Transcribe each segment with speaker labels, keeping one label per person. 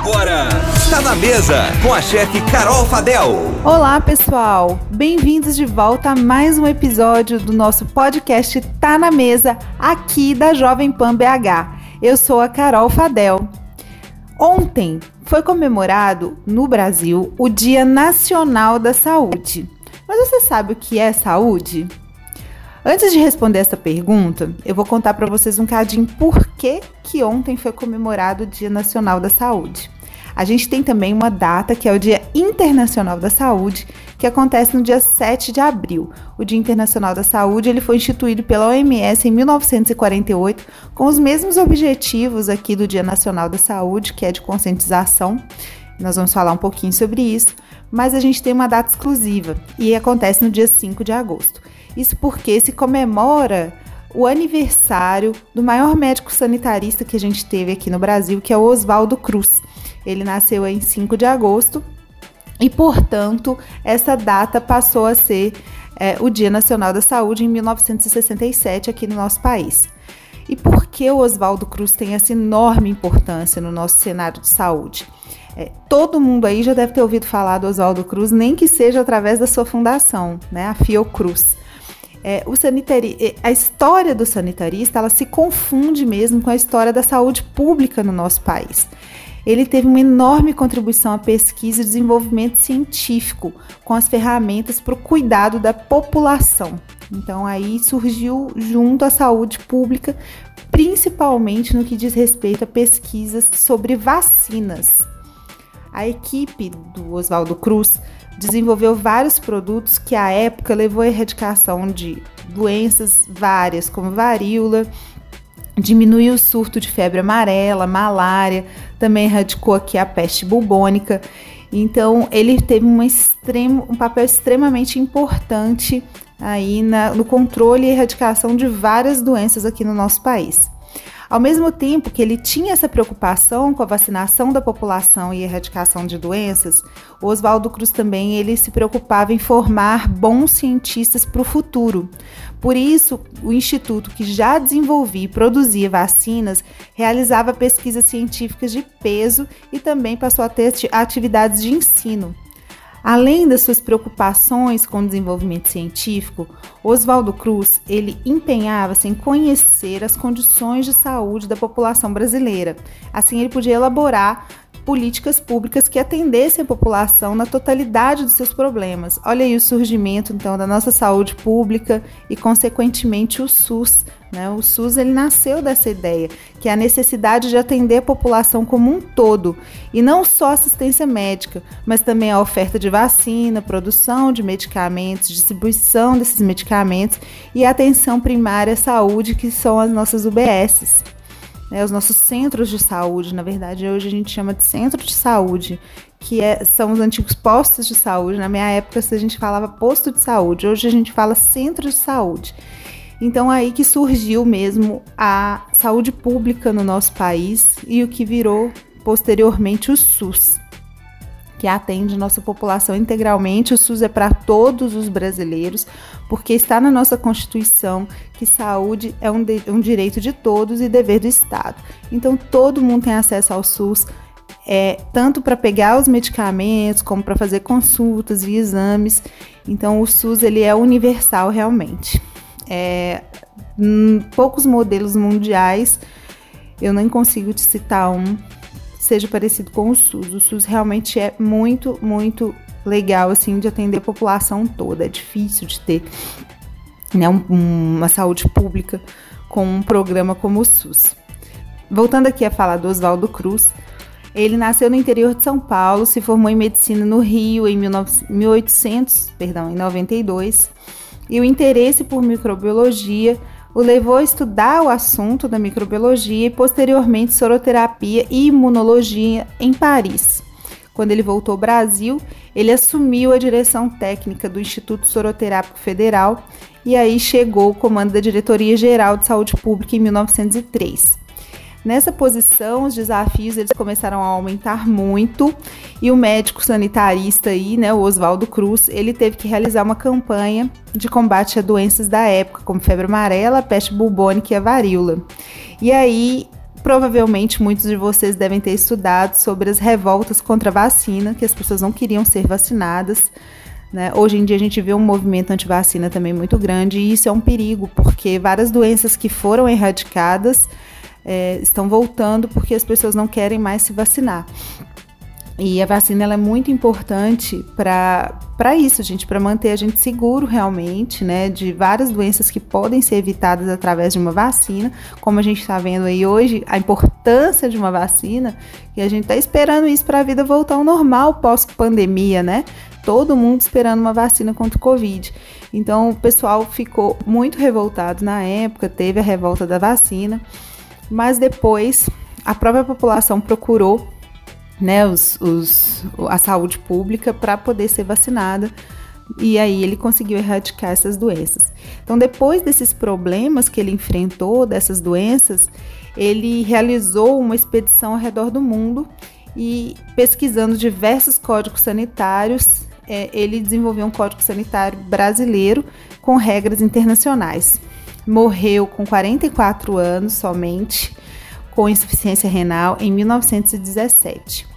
Speaker 1: Agora, tá na mesa com a chefe Carol Fadel.
Speaker 2: Olá, pessoal. Bem-vindos de volta a mais um episódio do nosso podcast Tá na Mesa, aqui da Jovem Pan BH. Eu sou a Carol Fadel. Ontem foi comemorado no Brasil o Dia Nacional da Saúde. Mas você sabe o que é saúde? Antes de responder essa pergunta, eu vou contar para vocês um cadinho por que, que ontem foi comemorado o Dia Nacional da Saúde. A gente tem também uma data que é o Dia Internacional da Saúde, que acontece no dia 7 de abril. O Dia Internacional da Saúde ele foi instituído pela OMS em 1948 com os mesmos objetivos aqui do Dia Nacional da Saúde, que é de conscientização. Nós vamos falar um pouquinho sobre isso, mas a gente tem uma data exclusiva e acontece no dia 5 de agosto. Isso porque se comemora o aniversário do maior médico sanitarista que a gente teve aqui no Brasil, que é o Oswaldo Cruz. Ele nasceu em 5 de agosto e, portanto, essa data passou a ser é, o Dia Nacional da Saúde em 1967 aqui no nosso país. E por que o Oswaldo Cruz tem essa enorme importância no nosso cenário de saúde? É, todo mundo aí já deve ter ouvido falar do Oswaldo Cruz, nem que seja através da sua fundação, né, a Fiocruz. É, o sanitari é, a história do sanitarista ela se confunde mesmo com a história da saúde pública no nosso país. Ele teve uma enorme contribuição à pesquisa e desenvolvimento científico com as ferramentas para o cuidado da população. Então aí surgiu junto à saúde pública, principalmente no que diz respeito a pesquisas sobre vacinas. A equipe do Oswaldo Cruz desenvolveu vários produtos que à época levou à erradicação de doenças várias, como varíola, diminuiu o surto de febre amarela, malária, também erradicou aqui a peste bubônica. Então, ele teve um, extremo, um papel extremamente importante aí na, no controle e erradicação de várias doenças aqui no nosso país. Ao mesmo tempo que ele tinha essa preocupação com a vacinação da população e erradicação de doenças, Oswaldo Cruz também ele se preocupava em formar bons cientistas para o futuro. Por isso, o instituto que já desenvolvia e produzia vacinas realizava pesquisas científicas de peso e também passou a ter atividades de ensino. Além das suas preocupações com o desenvolvimento científico, Oswaldo Cruz ele empenhava-se em conhecer as condições de saúde da população brasileira. Assim, ele podia elaborar políticas públicas que atendessem a população na totalidade dos seus problemas. Olha aí o surgimento então da nossa saúde pública e consequentemente o SUS. Né? O SUS ele nasceu dessa ideia, que é a necessidade de atender a população como um todo e não só assistência médica, mas também a oferta de vacina, produção de medicamentos, distribuição desses medicamentos e atenção primária à saúde, que são as nossas UBSs né, os nossos centros de saúde, na verdade, hoje a gente chama de centro de saúde, que é, são os antigos postos de saúde. Na minha época, a gente falava posto de saúde, hoje a gente fala centro de saúde. Então, aí que surgiu mesmo a saúde pública no nosso país e o que virou posteriormente o SUS que atende nossa população integralmente. O SUS é para todos os brasileiros, porque está na nossa Constituição que saúde é um, de, um direito de todos e dever do Estado. Então, todo mundo tem acesso ao SUS. É, tanto para pegar os medicamentos como para fazer consultas e exames. Então o SUS ele é universal realmente. É, poucos modelos mundiais, eu nem consigo te citar um seja parecido com o SUS. O SUS realmente é muito, muito legal assim de atender a população toda. É difícil de ter né, um, uma saúde pública com um programa como o SUS. Voltando aqui a falar do Oswaldo Cruz, ele nasceu no interior de São Paulo, se formou em medicina no Rio em 1800, perdão, em 92, e o interesse por microbiologia o levou a estudar o assunto da microbiologia e posteriormente soroterapia e imunologia em Paris. Quando ele voltou ao Brasil, ele assumiu a direção técnica do Instituto Soroterápico Federal e aí chegou o comando da Diretoria Geral de Saúde Pública em 1903. Nessa posição, os desafios eles começaram a aumentar muito e o médico sanitarista aí, né, o Oswaldo Cruz, ele teve que realizar uma campanha de combate a doenças da época, como febre amarela, peste bubônica e a varíola. E aí provavelmente muitos de vocês devem ter estudado sobre as revoltas contra a vacina, que as pessoas não queriam ser vacinadas. Né? Hoje em dia a gente vê um movimento anti-vacina também muito grande e isso é um perigo, porque várias doenças que foram erradicadas é, estão voltando porque as pessoas não querem mais se vacinar. E a vacina ela é muito importante para isso, gente, para manter a gente seguro realmente, né, de várias doenças que podem ser evitadas através de uma vacina, como a gente está vendo aí hoje, a importância de uma vacina, e a gente está esperando isso para a vida voltar ao normal pós-pandemia, né? Todo mundo esperando uma vacina contra o Covid. Então o pessoal ficou muito revoltado na época, teve a revolta da vacina, mas depois a própria população procurou né, os, os, a saúde pública para poder ser vacinada. E aí ele conseguiu erradicar essas doenças. Então, depois desses problemas que ele enfrentou, dessas doenças, ele realizou uma expedição ao redor do mundo e pesquisando diversos códigos sanitários, é, ele desenvolveu um código sanitário brasileiro com regras internacionais. Morreu com 44 anos somente, com insuficiência renal, em 1917.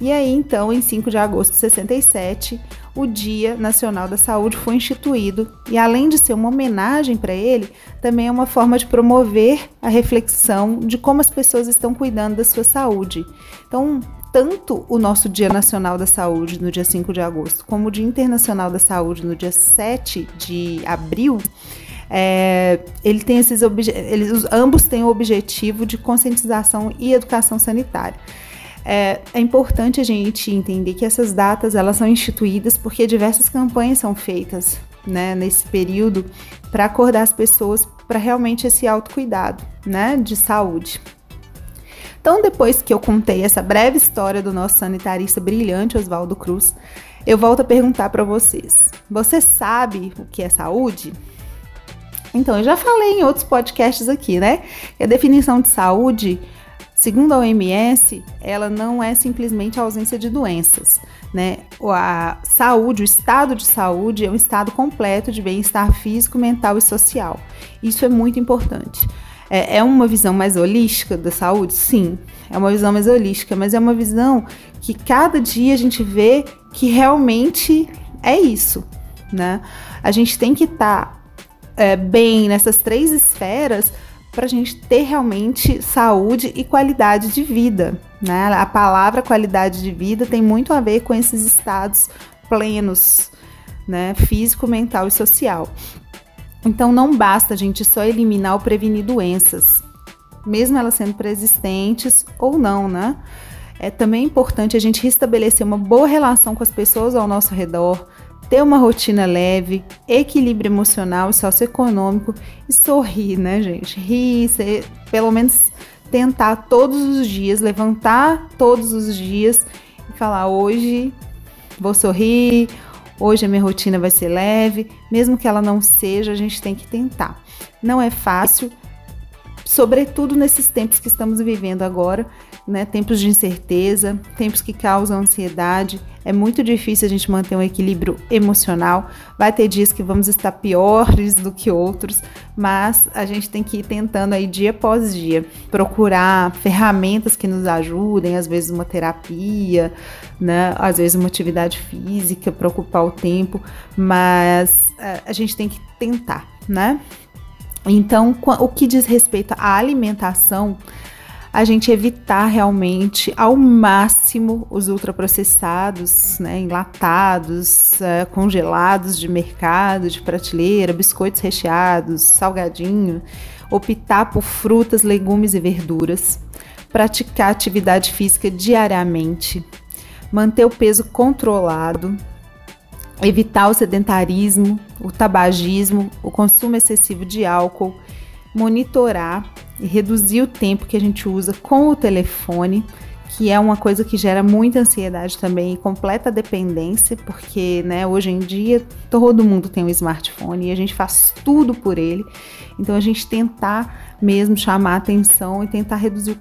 Speaker 2: E aí, então, em 5 de agosto de 67, o Dia Nacional da Saúde foi instituído e, além de ser uma homenagem para ele, também é uma forma de promover a reflexão de como as pessoas estão cuidando da sua saúde. Então, tanto o nosso Dia Nacional da Saúde, no dia 5 de agosto, como o Dia Internacional da Saúde, no dia 7 de abril, é, ele tem esses ambos têm o objetivo de conscientização e educação sanitária. É, é, importante a gente entender que essas datas elas são instituídas porque diversas campanhas são feitas né, nesse período para acordar as pessoas para realmente esse autocuidado né, de saúde. Então, depois que eu contei essa breve história do nosso sanitarista brilhante Oswaldo Cruz, eu volto a perguntar para vocês: você sabe o que é saúde? Então, eu já falei em outros podcasts aqui, né? Que a definição de saúde Segundo a OMS, ela não é simplesmente a ausência de doenças, né? A saúde, o estado de saúde é um estado completo de bem-estar físico, mental e social. Isso é muito importante. É, é uma visão mais holística da saúde? Sim, é uma visão mais holística, mas é uma visão que cada dia a gente vê que realmente é isso, né? A gente tem que estar tá, é, bem nessas três esferas para a gente ter realmente saúde e qualidade de vida. Né? A palavra qualidade de vida tem muito a ver com esses estados plenos, né? físico, mental e social. Então não basta a gente só eliminar ou prevenir doenças, mesmo elas sendo preexistentes ou não, né? É também importante a gente restabelecer uma boa relação com as pessoas ao nosso redor, ter uma rotina leve, equilíbrio emocional e socioeconômico e sorrir, né, gente? Rir, ser, pelo menos tentar todos os dias, levantar todos os dias e falar: hoje vou sorrir, hoje a minha rotina vai ser leve, mesmo que ela não seja, a gente tem que tentar. Não é fácil, sobretudo nesses tempos que estamos vivendo agora, né? Tempos de incerteza, tempos que causam ansiedade. É muito difícil a gente manter um equilíbrio emocional. Vai ter dias que vamos estar piores do que outros, mas a gente tem que ir tentando aí dia após dia procurar ferramentas que nos ajudem, às vezes uma terapia, né? Às vezes uma atividade física para ocupar o tempo, mas eh, a gente tem que tentar, né? Então, o que diz respeito à alimentação, a gente evitar realmente ao máximo os ultraprocessados, né, enlatados, é, congelados de mercado, de prateleira, biscoitos recheados, salgadinho, optar por frutas, legumes e verduras, praticar atividade física diariamente, manter o peso controlado, evitar o sedentarismo, o tabagismo, o consumo excessivo de álcool, monitorar reduzir o tempo que a gente usa com o telefone, que é uma coisa que gera muita ansiedade também e completa dependência, porque né, hoje em dia todo mundo tem um smartphone e a gente faz tudo por ele. Então a gente tentar mesmo chamar atenção e tentar reduzir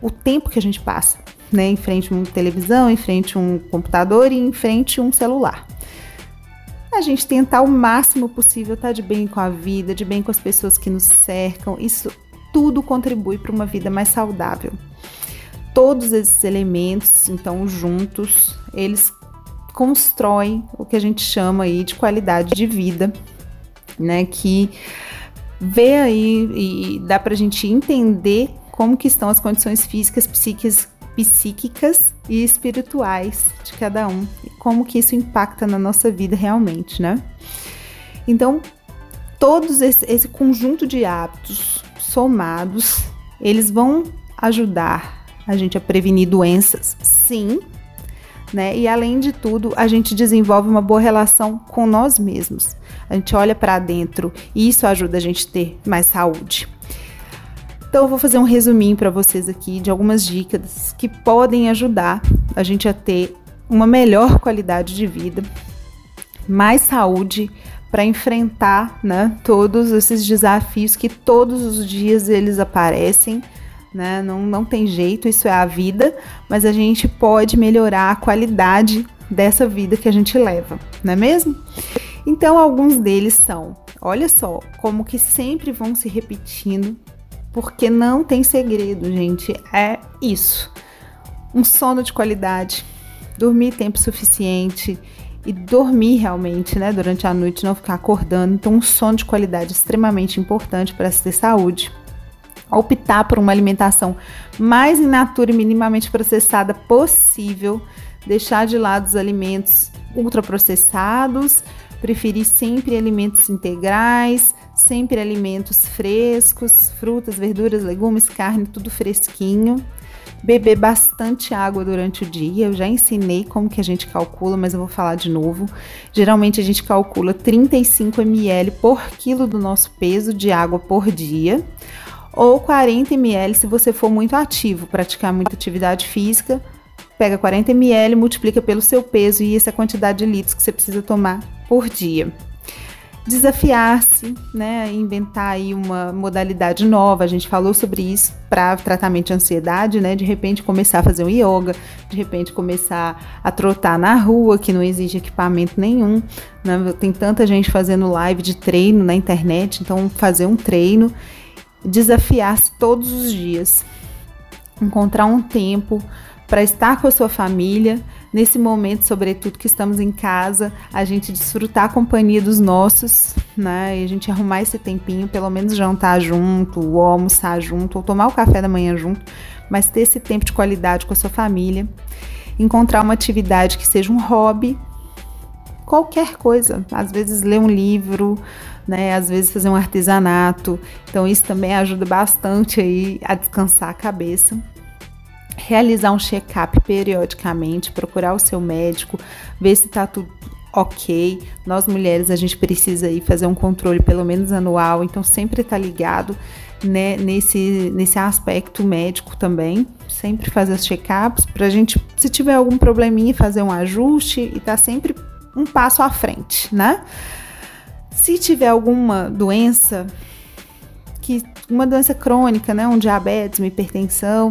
Speaker 2: o tempo que a gente passa, né, em frente a uma televisão, em frente a um computador e em frente a um celular a gente tentar o máximo possível estar tá de bem com a vida, de bem com as pessoas que nos cercam. Isso tudo contribui para uma vida mais saudável. Todos esses elementos, então, juntos, eles constroem o que a gente chama aí de qualidade de vida, né? Que vê aí e dá para a gente entender como que estão as condições físicas, psíquicas, psíquicas e espirituais de cada um e como que isso impacta na nossa vida realmente, né? Então, todos esse, esse conjunto de hábitos somados, eles vão ajudar a gente a prevenir doenças, sim, né? E além de tudo, a gente desenvolve uma boa relação com nós mesmos. A gente olha para dentro e isso ajuda a gente a ter mais saúde. Então eu vou fazer um resuminho para vocês aqui de algumas dicas que podem ajudar a gente a ter uma melhor qualidade de vida, mais saúde para enfrentar, né, todos esses desafios que todos os dias eles aparecem, né? Não, não tem jeito, isso é a vida, mas a gente pode melhorar a qualidade dessa vida que a gente leva, não é mesmo? Então, alguns deles são, olha só, como que sempre vão se repetindo, porque não tem segredo, gente, é isso. Um sono de qualidade, dormir tempo suficiente e dormir realmente, né, durante a noite, não ficar acordando. Então, um sono de qualidade extremamente importante para se ter saúde. Optar por uma alimentação mais in natura e minimamente processada possível, deixar de lado os alimentos ultraprocessados, preferir sempre alimentos integrais, sempre alimentos frescos, frutas, verduras, legumes, carne, tudo fresquinho. Beber bastante água durante o dia. Eu já ensinei como que a gente calcula, mas eu vou falar de novo. Geralmente a gente calcula 35 ml por quilo do nosso peso de água por dia, ou 40 ml se você for muito ativo, praticar muita atividade física pega 40 ml, multiplica pelo seu peso e essa quantidade de litros que você precisa tomar por dia. Desafiar-se, né, inventar aí uma modalidade nova. A gente falou sobre isso para tratamento de ansiedade, né? De repente começar a fazer um yoga, de repente começar a trotar na rua, que não exige equipamento nenhum. Né? Tem tanta gente fazendo live de treino na internet, então fazer um treino, desafiar-se todos os dias, encontrar um tempo para estar com a sua família, nesse momento, sobretudo que estamos em casa, a gente desfrutar a companhia dos nossos, né? E a gente arrumar esse tempinho, pelo menos jantar junto, ou almoçar junto, ou tomar o café da manhã junto, mas ter esse tempo de qualidade com a sua família. Encontrar uma atividade que seja um hobby, qualquer coisa. Às vezes ler um livro, né? Às vezes fazer um artesanato. Então isso também ajuda bastante aí a descansar a cabeça realizar um check-up periodicamente, procurar o seu médico, ver se está tudo ok. Nós mulheres a gente precisa aí fazer um controle pelo menos anual, então sempre tá ligado né, nesse, nesse aspecto médico também. Sempre fazer os check-ups para a gente, se tiver algum probleminha, fazer um ajuste e tá sempre um passo à frente, né? Se tiver alguma doença que uma doença crônica, né, um diabetes, uma hipertensão,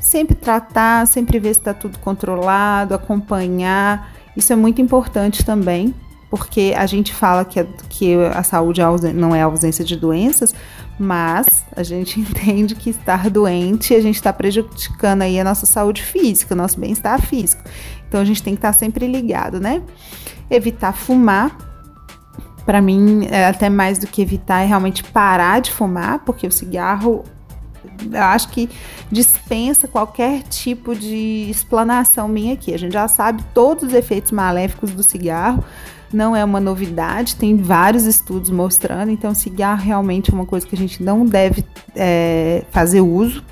Speaker 2: sempre tratar, sempre ver se está tudo controlado, acompanhar. Isso é muito importante também, porque a gente fala que a, que a saúde é não é a ausência de doenças, mas a gente entende que estar doente, a gente está prejudicando aí a nossa saúde física, nosso bem-estar físico. Então a gente tem que estar tá sempre ligado, né? Evitar fumar. Para mim, é até mais do que evitar, é realmente parar de fumar, porque o cigarro acho que dispensa qualquer tipo de explanação minha aqui. A gente já sabe todos os efeitos maléficos do cigarro, não é uma novidade, tem vários estudos mostrando, então cigarro realmente é uma coisa que a gente não deve é, fazer uso.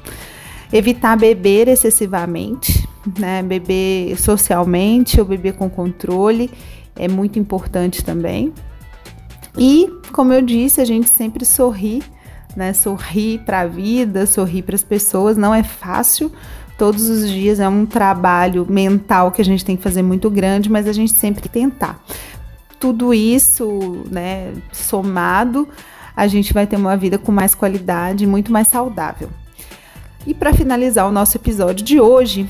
Speaker 2: Evitar beber excessivamente, né? Beber socialmente ou beber com controle é muito importante também. E, como eu disse, a gente sempre sorri né? Sorrir para a vida, sorrir para as pessoas não é fácil. Todos os dias é um trabalho mental que a gente tem que fazer muito grande, mas a gente sempre tentar. Tudo isso, né, somado, a gente vai ter uma vida com mais qualidade, muito mais saudável. E para finalizar o nosso episódio de hoje,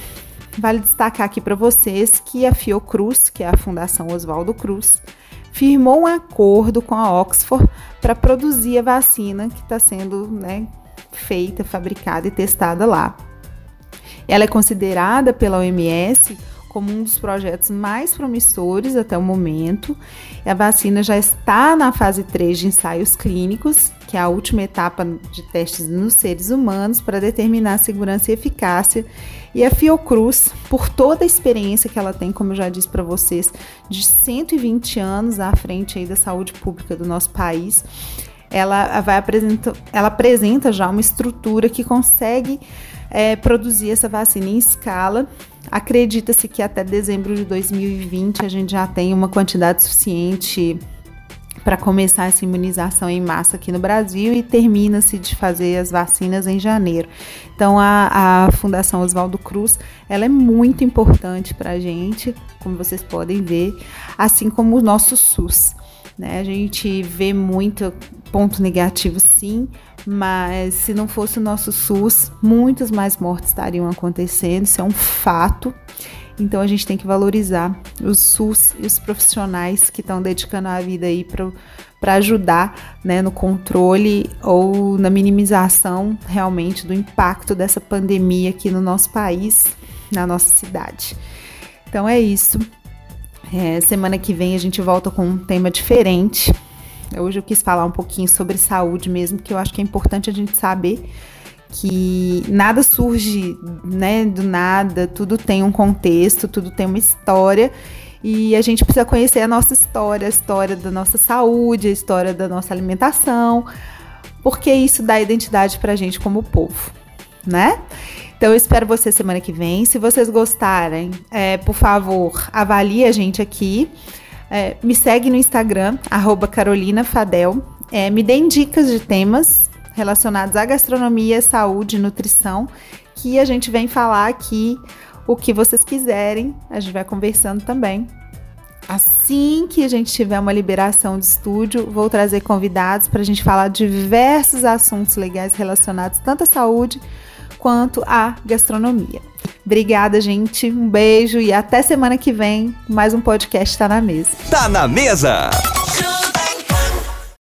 Speaker 2: vale destacar aqui para vocês que a Fiocruz, que é a Fundação Oswaldo Cruz, firmou um acordo com a Oxford para produzir a vacina que está sendo né, feita, fabricada e testada lá. Ela é considerada pela OMS como um dos projetos mais promissores até o momento. A vacina já está na fase 3 de ensaios clínicos, que é a última etapa de testes nos seres humanos para determinar a segurança e eficácia. E a Fiocruz, por toda a experiência que ela tem, como eu já disse para vocês, de 120 anos à frente aí da saúde pública do nosso país, ela vai apresenta, ela apresenta já uma estrutura que consegue é, produzir essa vacina em escala Acredita-se que até dezembro de 2020 a gente já tem uma quantidade suficiente para começar essa imunização em massa aqui no Brasil e termina-se de fazer as vacinas em janeiro. Então a, a Fundação Oswaldo Cruz ela é muito importante para a gente, como vocês podem ver, assim como o nosso SUS. Né? A gente vê muito ponto negativo, sim, mas se não fosse o nosso SUS, muitas mais mortes estariam acontecendo, isso é um fato. Então a gente tem que valorizar o SUS e os profissionais que estão dedicando a vida aí para ajudar né, no controle ou na minimização realmente do impacto dessa pandemia aqui no nosso país, na nossa cidade. Então é isso. É, semana que vem a gente volta com um tema diferente. Hoje eu quis falar um pouquinho sobre saúde mesmo, que eu acho que é importante a gente saber que nada surge, né, do nada, tudo tem um contexto, tudo tem uma história e a gente precisa conhecer a nossa história, a história da nossa saúde, a história da nossa alimentação, porque isso dá identidade pra gente como povo, né? Então eu espero você semana que vem. Se vocês gostarem, é, por favor, avalie a gente aqui. É, me segue no Instagram, carolinafadel. É, me deem dicas de temas relacionados à gastronomia, saúde, nutrição, que a gente vem falar aqui o que vocês quiserem. A gente vai conversando também. Assim que a gente tiver uma liberação de estúdio, vou trazer convidados para a gente falar diversos assuntos legais relacionados tanto à saúde quanto à gastronomia. Obrigada, gente. Um beijo e até semana que vem. Mais um podcast Tá na Mesa.
Speaker 1: Tá na Mesa!